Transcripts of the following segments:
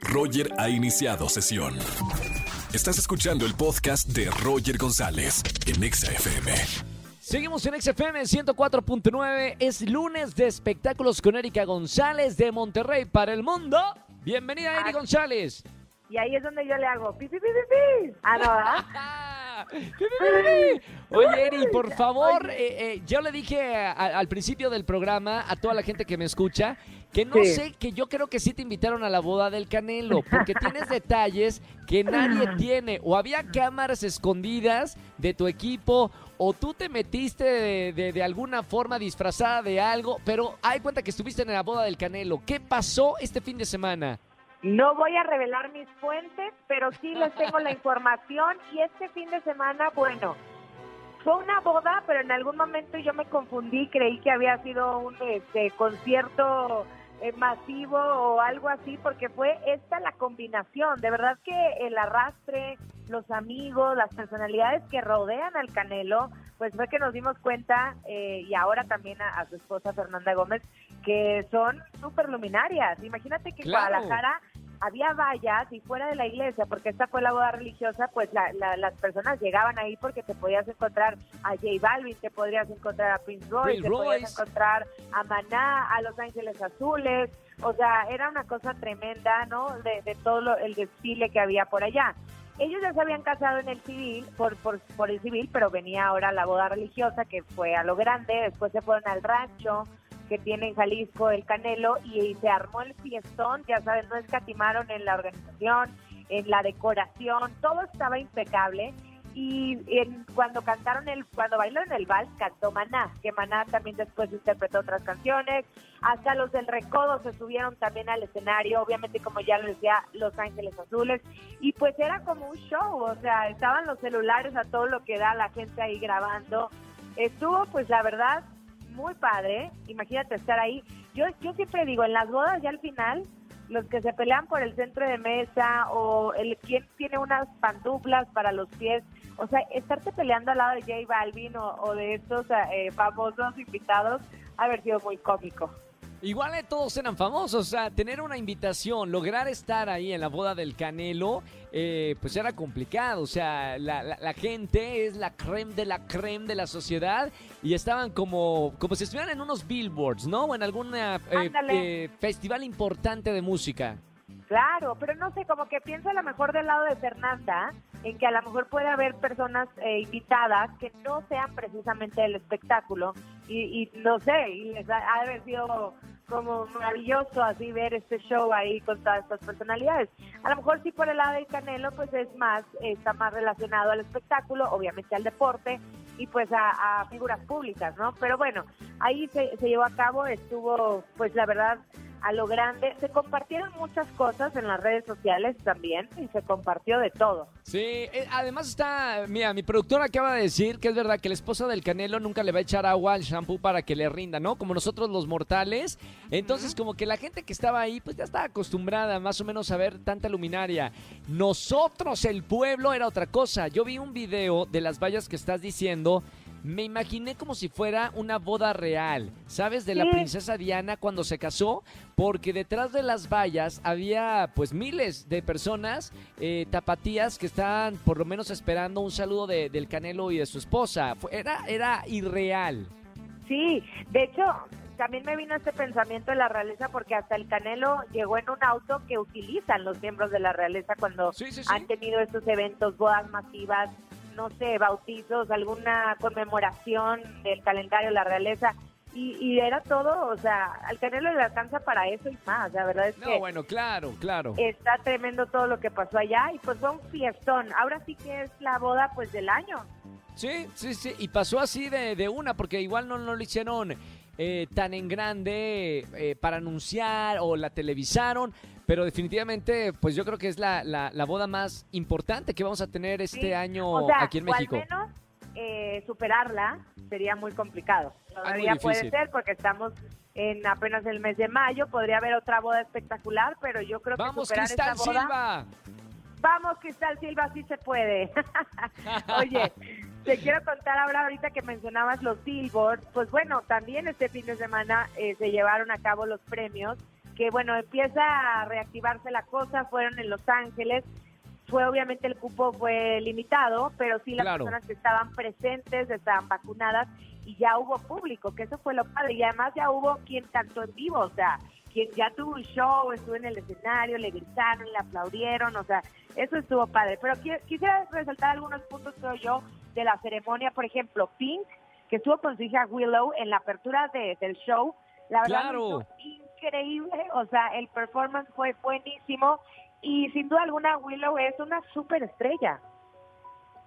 Roger ha iniciado sesión. Estás escuchando el podcast de Roger González en Exa FM. Seguimos en XFM 104.9. Es lunes de espectáculos con Erika González de Monterrey para el mundo. Bienvenida, Erika González. Y ahí es donde yo le hago pi, pi, pi, pi, pi. Ah, no, ¿verdad? Oye, Eri, por favor, eh, eh, yo le dije a- al principio del programa a toda la gente que me escucha que no Sí. sé, que yo creo que sí te invitaron a la boda del Canelo, porque tienes detalles que nadie tiene. O había cámaras escondidas de tu equipo, o tú te metiste de, de- de alguna forma disfrazada de algo, pero hay cuenta que estuviste en la boda del Canelo. ¿Qué pasó este fin de semana? No voy a revelar mis fuentes, pero sí les tengo la información. Y este fin de semana, bueno, fue una boda, pero en algún momento yo me confundí, creí que había sido un este, concierto eh, masivo o algo así, porque fue esta la combinación. De verdad que el arrastre, los amigos, las personalidades que rodean al Canelo, pues fue que nos dimos cuenta, eh, y ahora también a, a su esposa Fernanda Gómez, que son súper luminarias. Imagínate que Claro. Guadalajara había vallas y fuera de la iglesia, porque esta fue la boda religiosa, pues la- la- las personas llegaban ahí porque te podías encontrar a J Balvin, te podrías encontrar a Prince Royce, te podías encontrar a Maná, a Los Ángeles Azules, o sea, era una cosa tremenda, ¿no? De, de todo lo- el desfile que había por allá. Ellos ya se habían casado en el civil, por, por, por el civil, pero venía ahora la boda religiosa que fue a lo grande, después se fueron al rancho que tiene en Jalisco el Canelo y, se armó el fiestón, ya sabes, no escatimaron en la organización, en la decoración, todo estaba impecable. Y cuando cantaron el, cuando bailaron el vals cantó Maná, que Maná también después interpretó otras canciones, hasta los del Recodo se subieron también al escenario, obviamente como ya lo decía, Los Ángeles Azules, y pues era como un show, o sea, estaban los celulares a todo lo que da la gente ahí grabando, estuvo pues la verdad muy padre, imagínate estar ahí, yo, yo siempre digo, en las bodas ya al final, los que se pelean por el centro de mesa o el quien tiene unas pantuflas para los pies, o sea, estarte peleando al lado de J Balvin o, de estos eh, famosos invitados, ha haber sido muy cómico. Igual eh, todos eran famosos, o sea, tener una invitación, lograr estar ahí en la boda del Canelo, eh, pues era complicado, o sea, la, la- la gente es la creme de la creme de la sociedad y estaban como, como si estuvieran en unos billboards, ¿no? O en algún Ándale. festival importante de música. Claro, pero no sé, como que pienso a lo mejor del lado de Fernanda, en que a lo mejor puede haber personas eh, invitadas que no sean precisamente el espectáculo y, y no sé, y les ha, ha haber sido como maravilloso así ver este show ahí con todas estas personalidades. A lo mejor sí por el lado del Canelo pues es más, está más relacionado al espectáculo, obviamente al deporte y pues a, a figuras públicas, ¿no? Pero bueno, ahí se, se llevó a cabo, estuvo pues la verdad a lo grande. Se compartieron muchas cosas en las redes sociales también y se compartió de todo. Sí, eh, además está, mira, mi productor acaba de decir que es verdad que la esposa del Canelo nunca le va a echar agua al shampoo para que le rinda, ¿no? Como nosotros los mortales. Entonces, como que la gente que estaba ahí, pues ya estaba acostumbrada más o menos a ver tanta luminaria. Nosotros, el pueblo, era otra cosa. Yo vi un video de las vallas que estás diciendo. Me imaginé como si fuera una boda real, ¿sabes? De la Sí. princesa Diana cuando se casó, porque detrás de las vallas había pues miles de personas eh, tapatías que estaban por lo menos esperando un saludo de- del Canelo y de su esposa. Era, era irreal. Sí, de hecho, también me vino este pensamiento de la realeza porque hasta el Canelo llegó en un auto que utilizan los miembros de la realeza cuando Sí, sí, sí. han tenido estos eventos, bodas masivas, no sé, bautizos, alguna conmemoración del calendario de la realeza. Y, y era todo, o sea, al Canelo le alcanza para eso y más. La verdad es No, que bueno, claro, claro. está tremendo todo lo que pasó allá y pues fue un fiestón. Ahora sí que es la boda pues del año. Sí, sí, sí. Y pasó así de, de una, porque igual no, no lo hicieron eh, tan en grande eh, para anunciar o la televisaron. Pero definitivamente, pues yo creo que es la, la, la boda más importante que vamos a tener este Sí. año O sea, aquí en o México. al menos eh, superarla sería muy complicado. Todavía puede ser porque estamos en apenas el mes de mayo, podría haber otra boda espectacular, pero yo creo que ¡Vamos, superar Cristal esta boda, Silva! vamos Cristal Silva, sí se puede. Oye, te quiero contar ahora ahorita que mencionabas los billboards, pues bueno, también este fin de semana eh, se llevaron a cabo los premios que bueno, empieza a reactivarse la cosa, fueron en Los Ángeles, fue obviamente el cupo fue limitado, pero sí las personas que estaban presentes estaban vacunadas y ya hubo público, que eso fue lo padre, y además ya hubo quien cantó en vivo, o sea, quien ya tuvo un show, estuvo en el escenario, le gritaron, le aplaudieron, o sea, eso estuvo padre. Pero quisiera resaltar algunos puntos, creo yo, de la ceremonia, por ejemplo, Pink, que estuvo con su hija Willow en la apertura del show, la verdad claro. increíble, o sea, el performance fue buenísimo y sin duda alguna Willow es una super estrella.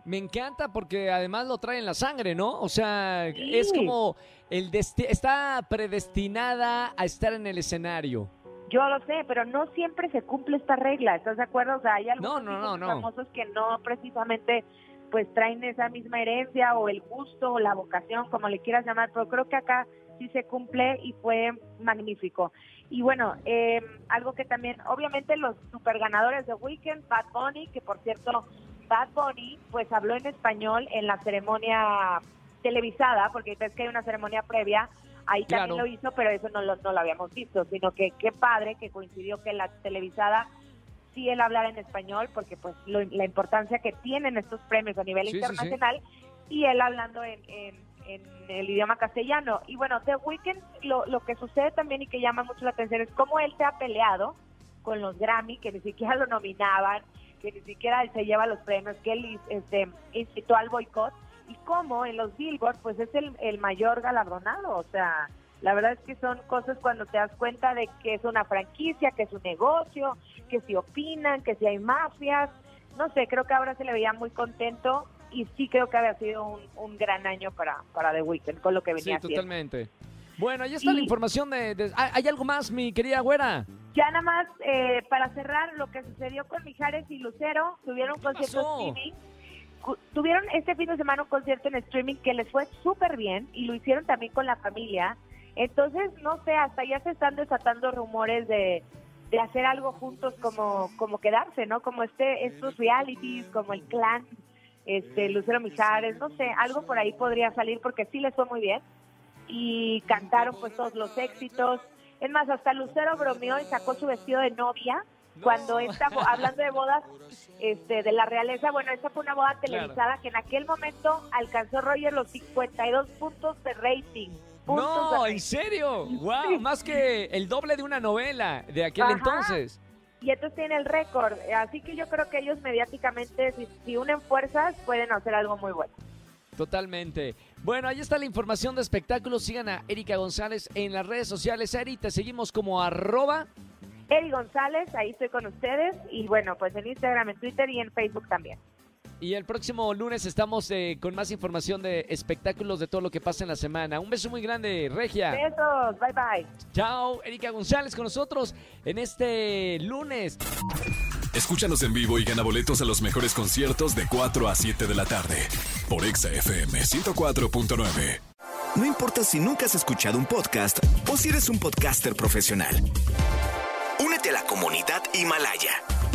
Me encanta porque además lo trae en la sangre, ¿no? O sea, es como el está predestinada a estar en el escenario. Yo lo sé, pero no siempre se cumple esta regla, ¿estás de acuerdo? O sea, hay algunos famosos que no precisamente pues traen esa misma herencia o el gusto o la vocación, como le quieras llamar, pero creo que acá sí se cumple y fue magnífico. Y bueno, eh, algo que también, obviamente los super ganadores de Weekend, Bad Bunny, que por cierto Bad Bunny pues habló en español en la ceremonia televisada, porque ves que hay una ceremonia previa, ahí también lo hizo, pero eso no lo, no lo habíamos visto, sino que qué padre que coincidió que la televisada sí él hablara en español, porque pues la importancia que tienen estos premios a nivel internacional, y él hablando en, en, el idioma castellano. Y bueno, The Weeknd, lo, lo que sucede también y que llama mucho la atención es cómo él se ha peleado con los Grammy, que ni siquiera lo nominaban, que ni siquiera se lleva los premios, que él este, incitó al boicot, y como en los Billboard, pues es el, el mayor galardonado, o sea, la verdad es que son cosas cuando te das cuenta de que es una franquicia, que es un negocio, que si opinan, que si hay mafias, no sé, creo que ahora se le veía muy contento y sí creo que había sido un, un gran año para, para The Weeknd con lo que venía sí, totalmente. Bueno, ahí está la información de, ¿Hay algo más, mi querida güera? Ya nada más, eh, para cerrar, lo que sucedió con Mijares y Lucero, tuvieron un concierto streaming. Tuvieron este fin de semana un concierto en streaming que les fue súper bien y lo hicieron también con la familia. Entonces, no sé, hasta ya se están desatando rumores de, de hacer algo juntos como, como quedarse, ¿no? Como este, estos realities, como el clan, este, Lucero Mijares, no sé, algo por ahí podría salir porque sí les fue muy bien y cantaron pues todos los éxitos es más, hasta Lucero bromeó y sacó su vestido de novia cuando está hablando de bodas este, de la realeza. Bueno, esa fue una boda televisada que en aquel momento alcanzó Roger los 52 puntos de rating. No, ¿en serio? ¡Wow! Más que el doble de una novela de aquel entonces. Y entonces tiene el récord. Así que yo creo que ellos mediáticamente, si, si unen fuerzas, pueden hacer algo muy bueno. Totalmente. Bueno, ahí está la información de espectáculos. Sigan a Erika González en las redes sociales. Eri, te seguimos como arroba. Eri González, ahí estoy con ustedes. Y bueno, pues en Instagram, en Twitter y en Facebook también. Y el próximo lunes estamos eh, con más información de espectáculos de todo lo que pasa en la semana. Un beso muy grande, Regia. Besos, bye bye. Chao, Erika González con nosotros en este lunes. Escúchanos en vivo y gana boletos a los mejores conciertos de 4 a 7 de la tarde por Exa FM 104.9. No importa si nunca has escuchado un podcast o si eres un podcaster profesional. Únete a la comunidad Himalaya.